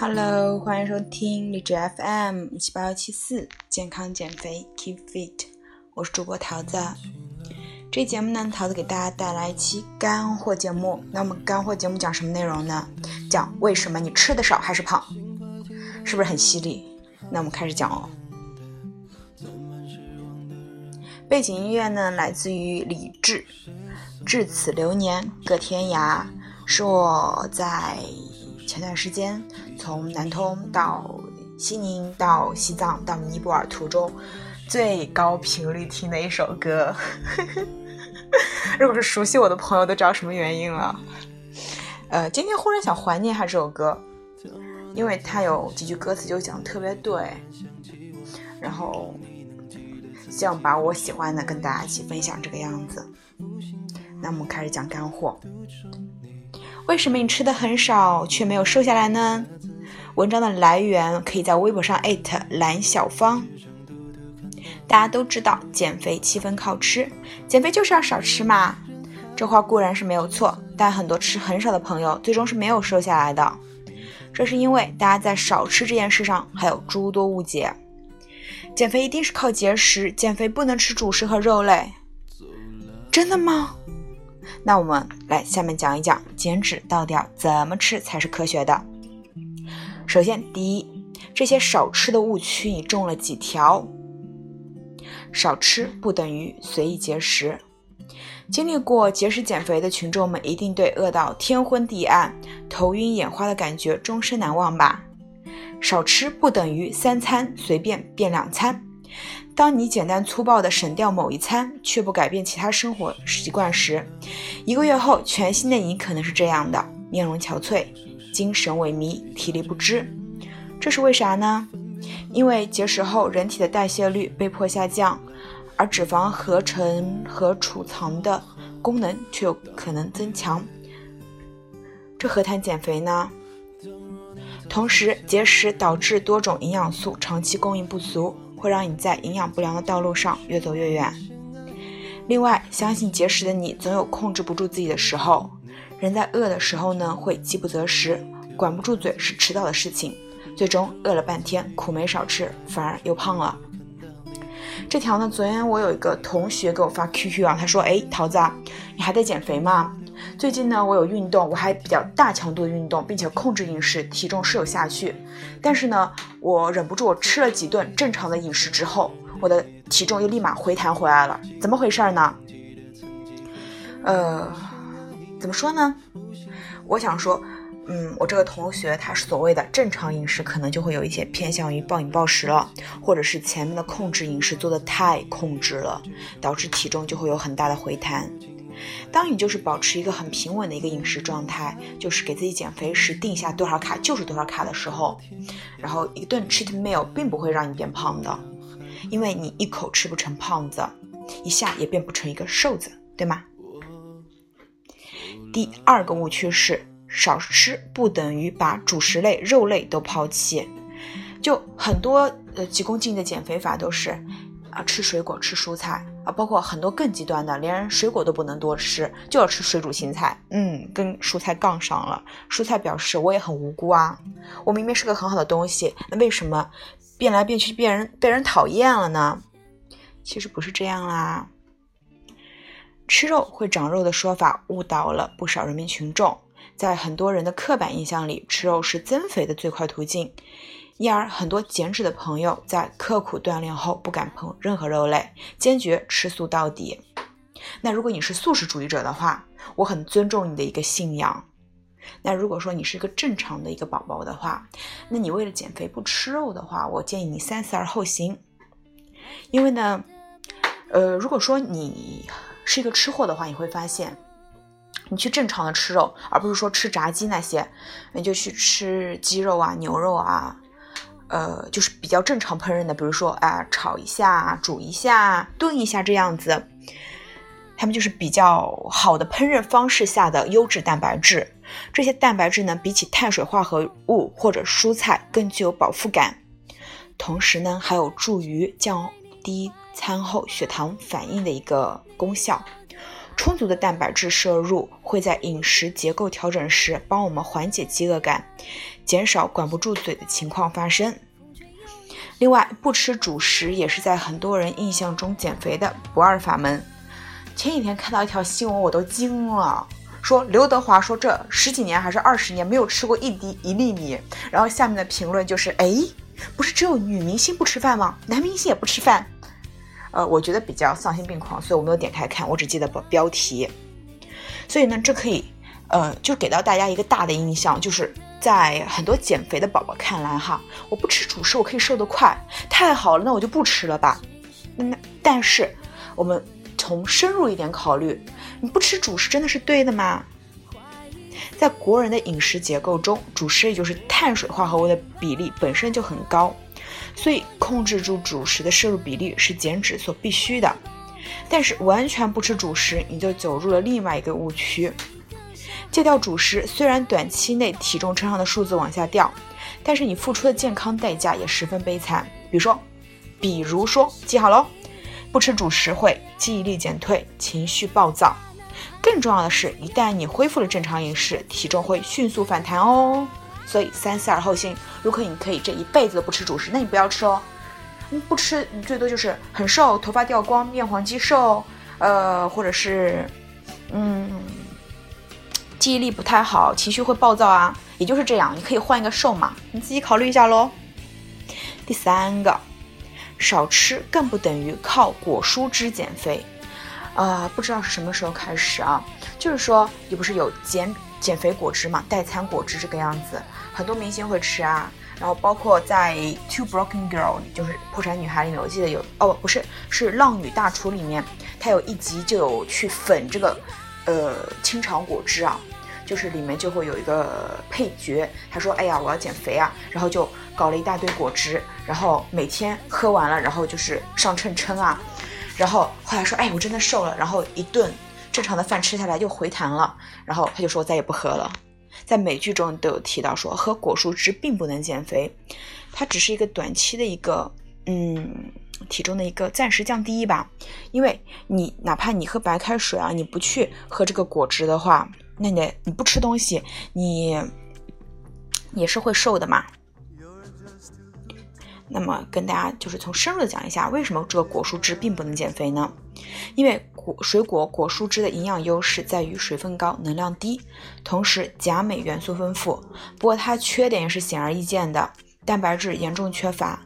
Hello，欢迎收听荔枝 FM 七八幺七四健康减肥 Keep Fit，我是主播桃子。这节目呢，桃子给大家带来一期干货节目。那我们干货节目讲什么内容呢？讲为什么你吃的少还是胖，是不是很犀利？那我们开始讲哦。背景音乐呢，来自于李志，《至此流年各天涯》，是我在前段时间从南通到西宁到西藏到尼泊尔途中最高频率听的一首歌。如果是熟悉我的朋友都知道什么原因了。呃，今天忽然想怀念一下这首歌，因为它有几句歌词就讲的特别对，然后。希望把我喜欢的跟大家一起分享这个样子。那我们开始讲干货。为什么你吃的很少却没有瘦下来呢？文章的来源可以在微博上艾特蓝小芳。大家都知道减肥七分靠吃，减肥就是要少吃嘛。这话固然是没有错，但很多吃很少的朋友最终是没有瘦下来的。这是因为大家在少吃这件事上还有诸多误解。减肥一定是靠节食，减肥不能吃主食和肉类，真的吗？那我们来下面讲一讲减脂到底要怎么吃才是科学的。首先，第一，这些少吃的误区你中了几条？少吃不等于随意节食。经历过节食减肥的群众们一定对饿到天昏地暗、头晕眼花的感觉终身难忘吧？少吃不等于三餐随便变两餐。当你简单粗暴地省掉某一餐，却不改变其他生活习惯时，一个月后，全新的你可能是这样的：面容憔悴，精神萎靡，体力不支。这是为啥呢？因为节食后，人体的代谢率被迫下降，而脂肪合成和储藏的功能却有可能增强。这何谈减肥呢？同时，节食导致多种营养素长期供应不足，会让你在营养不良的道路上越走越远。另外，相信节食的你总有控制不住自己的时候。人在饿的时候呢，会饥不择食，管不住嘴是迟早的事情。最终饿了半天，苦没少吃，反而又胖了。这条呢，昨天我有一个同学给我发 QQ 啊，他说：“哎，桃子，你还在减肥吗？”最近呢，我有运动，我还比较大强度的运动，并且控制饮食，体重是有下去。但是呢，我忍不住，我吃了几顿正常的饮食之后，我的体重又立马回弹回来了。怎么回事呢？呃，怎么说呢？我想说，嗯，我这个同学他所谓的正常饮食，可能就会有一些偏向于暴饮暴食了，或者是前面的控制饮食做的太控制了，导致体重就会有很大的回弹。当你就是保持一个很平稳的一个饮食状态，就是给自己减肥时定下多少卡就是多少卡的时候，然后一顿 cheat meal 并不会让你变胖的，因为你一口吃不成胖子，一下也变不成一个瘦子，对吗？第二个误区是少吃不等于把主食类、肉类都抛弃，就很多呃急功近利的减肥法都是啊吃水果、吃蔬菜。包括很多更极端的，连水果都不能多吃，就要吃水煮青菜。嗯，跟蔬菜杠上了。蔬菜表示我也很无辜啊，我明明是个很好的东西，那为什么变来变去变人被人讨厌了呢？其实不是这样啦。吃肉会长肉的说法误导了不少人民群众，在很多人的刻板印象里，吃肉是增肥的最快途径。因而，很多减脂的朋友在刻苦锻炼后不敢碰任何肉类，坚决吃素到底。那如果你是素食主义者的话，我很尊重你的一个信仰。那如果说你是一个正常的一个宝宝的话，那你为了减肥不吃肉的话，我建议你三思而后行。因为呢，呃，如果说你是一个吃货的话，你会发现，你去正常的吃肉，而不是说吃炸鸡那些，你就去吃鸡肉啊、牛肉啊。呃，就是比较正常烹饪的，比如说啊，炒一下、煮一下、炖一下这样子，他们就是比较好的烹饪方式下的优质蛋白质。这些蛋白质呢，比起碳水化合物或者蔬菜更具有饱腹感，同时呢，还有助于降低餐后血糖反应的一个功效。充足的蛋白质摄入会在饮食结构调整时帮我们缓解饥饿感，减少管不住嘴的情况发生。另外，不吃主食也是在很多人印象中减肥的不二法门。前几天看到一条新闻，我都惊了，说刘德华说这十几年还是二十年没有吃过一滴一粒米，然后下面的评论就是，哎，不是只有女明星不吃饭吗？男明星也不吃饭。呃，我觉得比较丧心病狂，所以我没有点开看，我只记得标标题。所以呢，这可以，呃，就给到大家一个大的印象，就是在很多减肥的宝宝看来，哈，我不吃主食，我可以瘦得快，太好了，那我就不吃了吧。那但是我们从深入一点考虑，你不吃主食真的是对的吗？在国人的饮食结构中，主食也就是碳水化合物的比例本身就很高。所以，控制住主食的摄入比例是减脂所必须的。但是，完全不吃主食，你就走入了另外一个误区。戒掉主食，虽然短期内体重秤上的数字往下掉，但是你付出的健康代价也十分悲惨。比如说，比如说，记好喽，不吃主食会记忆力减退、情绪暴躁。更重要的是，一旦你恢复了正常饮食，体重会迅速反弹哦。所以三思而后行。如果你可以这一辈子都不吃主食，那你不要吃哦。你不吃，你最多就是很瘦，头发掉光，面黄肌瘦，呃，或者是，嗯，记忆力不太好，情绪会暴躁啊，也就是这样。你可以换一个瘦嘛，你自己考虑一下喽。第三个，少吃更不等于靠果蔬汁减肥。啊，不知道是什么时候开始啊，就是说你不是有减。减肥果汁嘛，代餐果汁这个样子，很多明星会吃啊。然后包括在《Two Broken Girl》就是破产女孩里面，我记得有哦，不是，是《浪女大厨》里面，它有一集就有去粉这个呃清肠果汁啊，就是里面就会有一个配角，他说：“哎呀，我要减肥啊！”然后就搞了一大堆果汁，然后每天喝完了，然后就是上秤称啊，然后后来说：“哎，我真的瘦了。”然后一顿。正常的饭吃下来就回弹了，然后他就说我再也不喝了。在美剧中都有提到说喝果蔬汁并不能减肥，它只是一个短期的一个嗯体重的一个暂时降低吧。因为你哪怕你喝白开水啊，你不去喝这个果汁的话，那你你不吃东西，你也是会瘦的嘛。那么跟大家就是从深入的讲一下，为什么这个果蔬汁并不能减肥呢？因为果水果果蔬汁的营养优势在于水分高、能量低，同时钾镁元素丰富。不过它缺点也是显而易见的，蛋白质严重缺乏，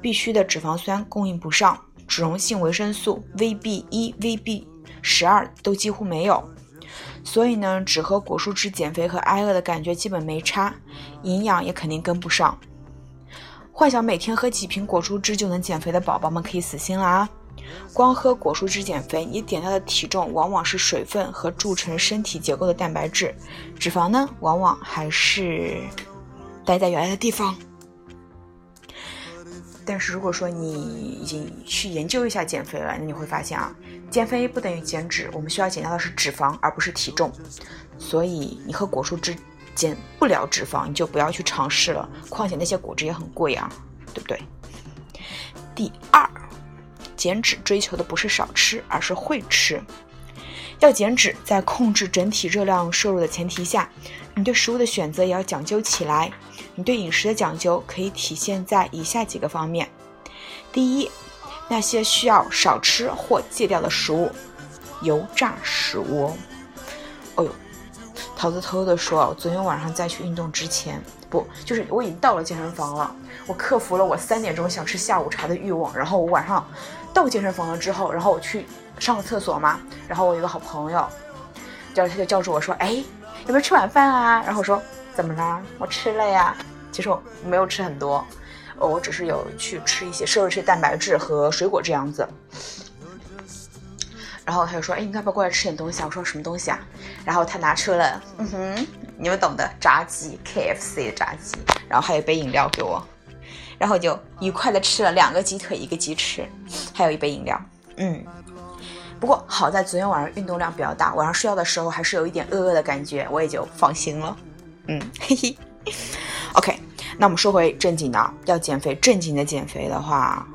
必需的脂肪酸供应不上，脂溶性维生素 VB 一、VB 十二都几乎没有。所以呢，只喝果蔬汁减肥和挨饿的感觉基本没差，营养也肯定跟不上。幻想每天喝几瓶果蔬汁就能减肥的宝宝们可以死心了啊！光喝果蔬汁减肥，你点掉的体重往往是水分和铸成身体结构的蛋白质，脂肪呢，往往还是待在原来的地方。但是如果说你已经去研究一下减肥了，那你会发现啊，减肥不等于减脂，我们需要减掉的是脂肪，而不是体重。所以你喝果蔬汁。减不了脂肪，你就不要去尝试了。况且那些果汁也很贵啊，对不对？第二，减脂追求的不是少吃，而是会吃。要减脂，在控制整体热量摄入的前提下，你对食物的选择也要讲究起来。你对饮食的讲究可以体现在以下几个方面：第一，那些需要少吃或戒掉的食物，油炸食物。桃子偷偷的说：“昨天晚上在去运动之前，不，就是我已经到了健身房了。我克服了我三点钟想吃下午茶的欲望。然后我晚上到健身房了之后，然后我去上个厕所嘛。然后我有个好朋友，叫他就叫住我说：‘哎，有没有吃晚饭啊？’然后我说：‘怎么了？我吃了呀。’其实我没有吃很多，我只是有去吃一些摄入一些蛋白质和水果这样子。”然后他就说：“哎，你要不要过来吃点东西啊？”我说：“什么东西啊？”然后他拿出了，嗯哼，你们懂的，炸鸡，KFC 的炸鸡，然后还有一杯饮料给我，然后就愉快的吃了两个鸡腿，一个鸡翅，还有一杯饮料。嗯，不过好在昨天晚上运动量比较大，晚上睡觉的时候还是有一点饿饿的感觉，我也就放心了。嗯，嘿嘿。OK，那我们说回正经的，要减肥，正经的减肥的话，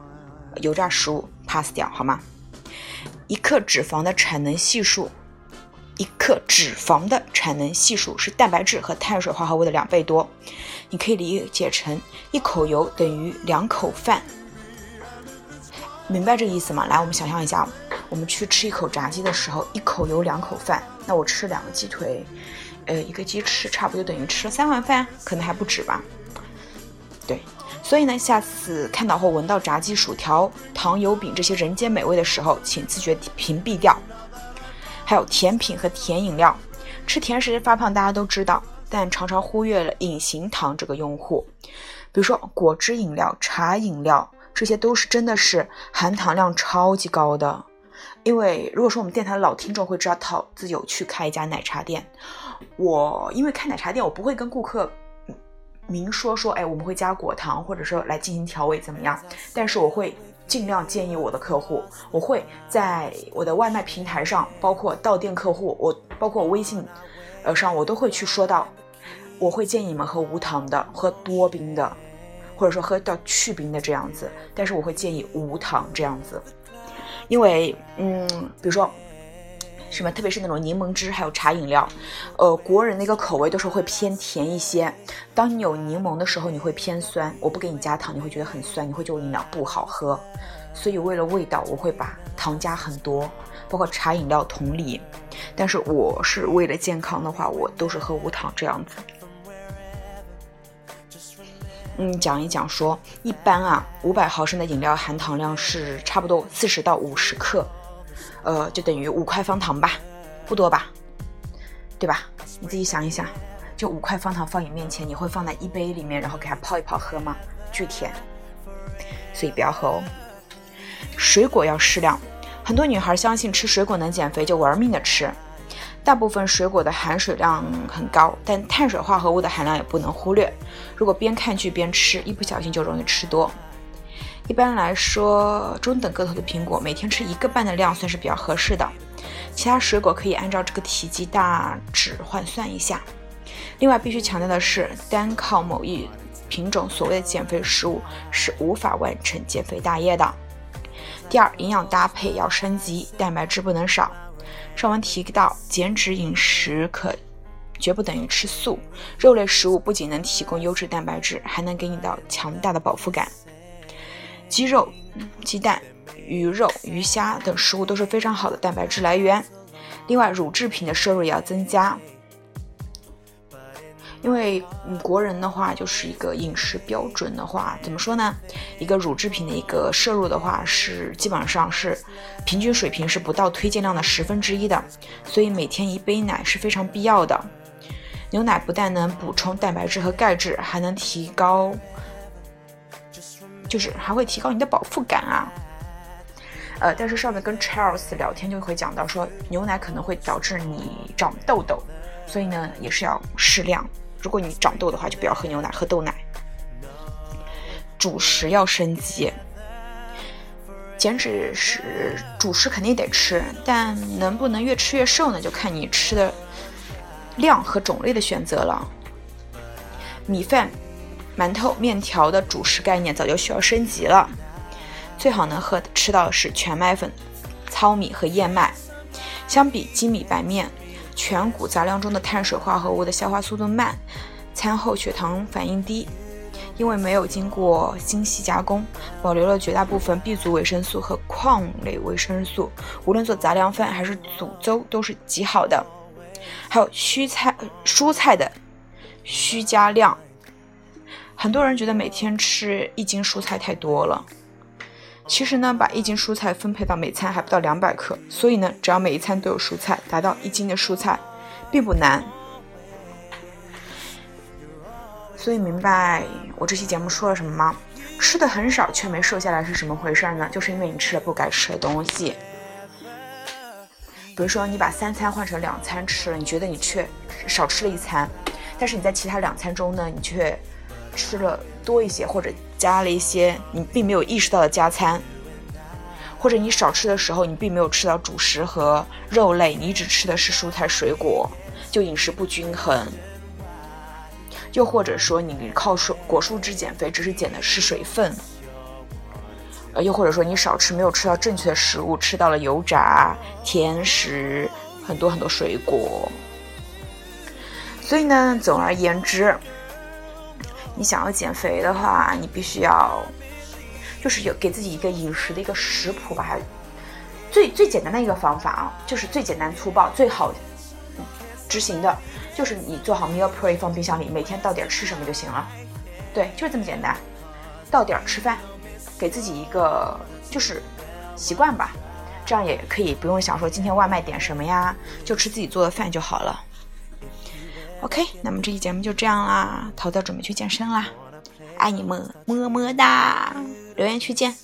油炸食物 pass 掉好吗？一克脂肪的产能系数一克脂肪的产能系数是蛋白质和碳水化合物的两倍多。你可以理解成一口油等于两口饭，明白这个意思吗？来，我们想象一下，我们去吃一口炸鸡的时候，一口油两口饭，那我吃两个鸡腿，呃，一个鸡翅，差不多等于吃了三碗饭，可能还不止吧。对，所以呢，下次看到或闻到炸鸡、薯条、糖油饼这些人间美味的时候，请自觉屏蔽掉。还有甜品和甜饮料，吃甜食发胖，大家都知道。但常常忽略了隐形糖这个用户，比如说果汁饮料、茶饮料，这些都是真的是含糖量超级高的。因为如果说我们电台的老听众会知道，桃子有去开一家奶茶店，我因为开奶茶店，我不会跟顾客明说说，哎，我们会加果糖，或者说来进行调味怎么样？但是我会尽量建议我的客户，我会在我的外卖平台上，包括到店客户，我包括微信呃上，我都会去说到。我会建议你们喝无糖的，喝多冰的，或者说喝到去冰的这样子。但是我会建议无糖这样子，因为嗯，比如说什么，特别是那种柠檬汁还有茶饮料，呃，国人的一个口味都是会偏甜一些。当你有柠檬的时候，你会偏酸。我不给你加糖，你会觉得很酸，你会觉得饮料不好喝。所以为了味道，我会把糖加很多，包括茶饮料同理。但是我是为了健康的话，我都是喝无糖这样子。嗯，讲一讲说，一般啊，五百毫升的饮料含糖量是差不多四十到五十克，呃，就等于五块方糖吧，不多吧，对吧？你自己想一想，就五块方糖放你面前，你会放在一杯里面，然后给它泡一泡喝吗？巨甜，所以不要喝哦。水果要适量，很多女孩相信吃水果能减肥，就玩命的吃。大部分水果的含水量很高，但碳水化合物的含量也不能忽略。如果边看剧边吃，一不小心就容易吃多。一般来说，中等个头的苹果每天吃一个半的量算是比较合适的。其他水果可以按照这个体积大致换算一下。另外，必须强调的是，单靠某一品种所谓的减肥食物是无法完成减肥大业的。第二，营养搭配要升级，蛋白质不能少。上文提到，减脂饮食可绝不等于吃素。肉类食物不仅能提供优质蛋白质，还能给你到强大的饱腹感。鸡肉、鸡蛋、鱼肉、鱼虾等食物都是非常好的蛋白质来源。另外，乳制品的摄入也要增加。因为国人的话，就是一个饮食标准的话，怎么说呢？一个乳制品的一个摄入的话，是基本上是平均水平是不到推荐量的十分之一的，所以每天一杯奶是非常必要的。牛奶不但能补充蛋白质和钙质，还能提高，就是还会提高你的饱腹感啊。呃，但是上面跟 Charles 聊天就会讲到说，牛奶可能会导致你长痘痘，所以呢，也是要适量。如果你长痘的话，就不要喝牛奶，喝豆奶。主食要升级，减脂时主食肯定得吃，但能不能越吃越瘦呢？就看你吃的量和种类的选择了。米饭、馒头、面条的主食概念早就需要升级了，最好能喝吃到的是全麦粉、糙米和燕麦。相比精米白面。全谷杂粮中的碳水化合物的消化速度慢，餐后血糖反应低，因为没有经过精细加工，保留了绝大部分 B 族维生素和矿类维生素。无论做杂粮饭还是煮粥都是极好的。还有蔬菜，蔬菜的需加量。很多人觉得每天吃一斤蔬菜太多了。其实呢，把一斤蔬菜分配到每餐还不到两百克，所以呢，只要每一餐都有蔬菜，达到一斤的蔬菜，并不难。所以明白我这期节目说了什么吗？吃的很少却没瘦下来是什么回事呢？就是因为你吃了不该吃的东西。比如说，你把三餐换成两餐吃了，你觉得你却少吃了一餐，但是你在其他两餐中呢，你却吃了多一些，或者。加了一些你并没有意识到的加餐，或者你少吃的时候，你并没有吃到主食和肉类，你只吃的是蔬菜水果，就饮食不均衡。又或者说你靠蔬果蔬汁减肥，只是减的是水分。呃，又或者说你少吃，没有吃到正确的食物，吃到了油炸、甜食、很多很多水果。所以呢，总而言之，你想要减肥的话，你必须要就是有给自己一个饮食的一个食谱吧。最最简单的一个方法啊，就是最简单粗暴、最好执行的，就是你做好 meal prep 放冰箱里，每天到点吃什么就行了。对，就是这么简单，到点吃饭，给自己一个就是习惯吧，这样也可以不用想说今天外卖点什么呀，就吃自己做的饭就好了。OK，那么这期节目就这样啦，桃子准备去健身啦，爱你们，么么哒，留言区见。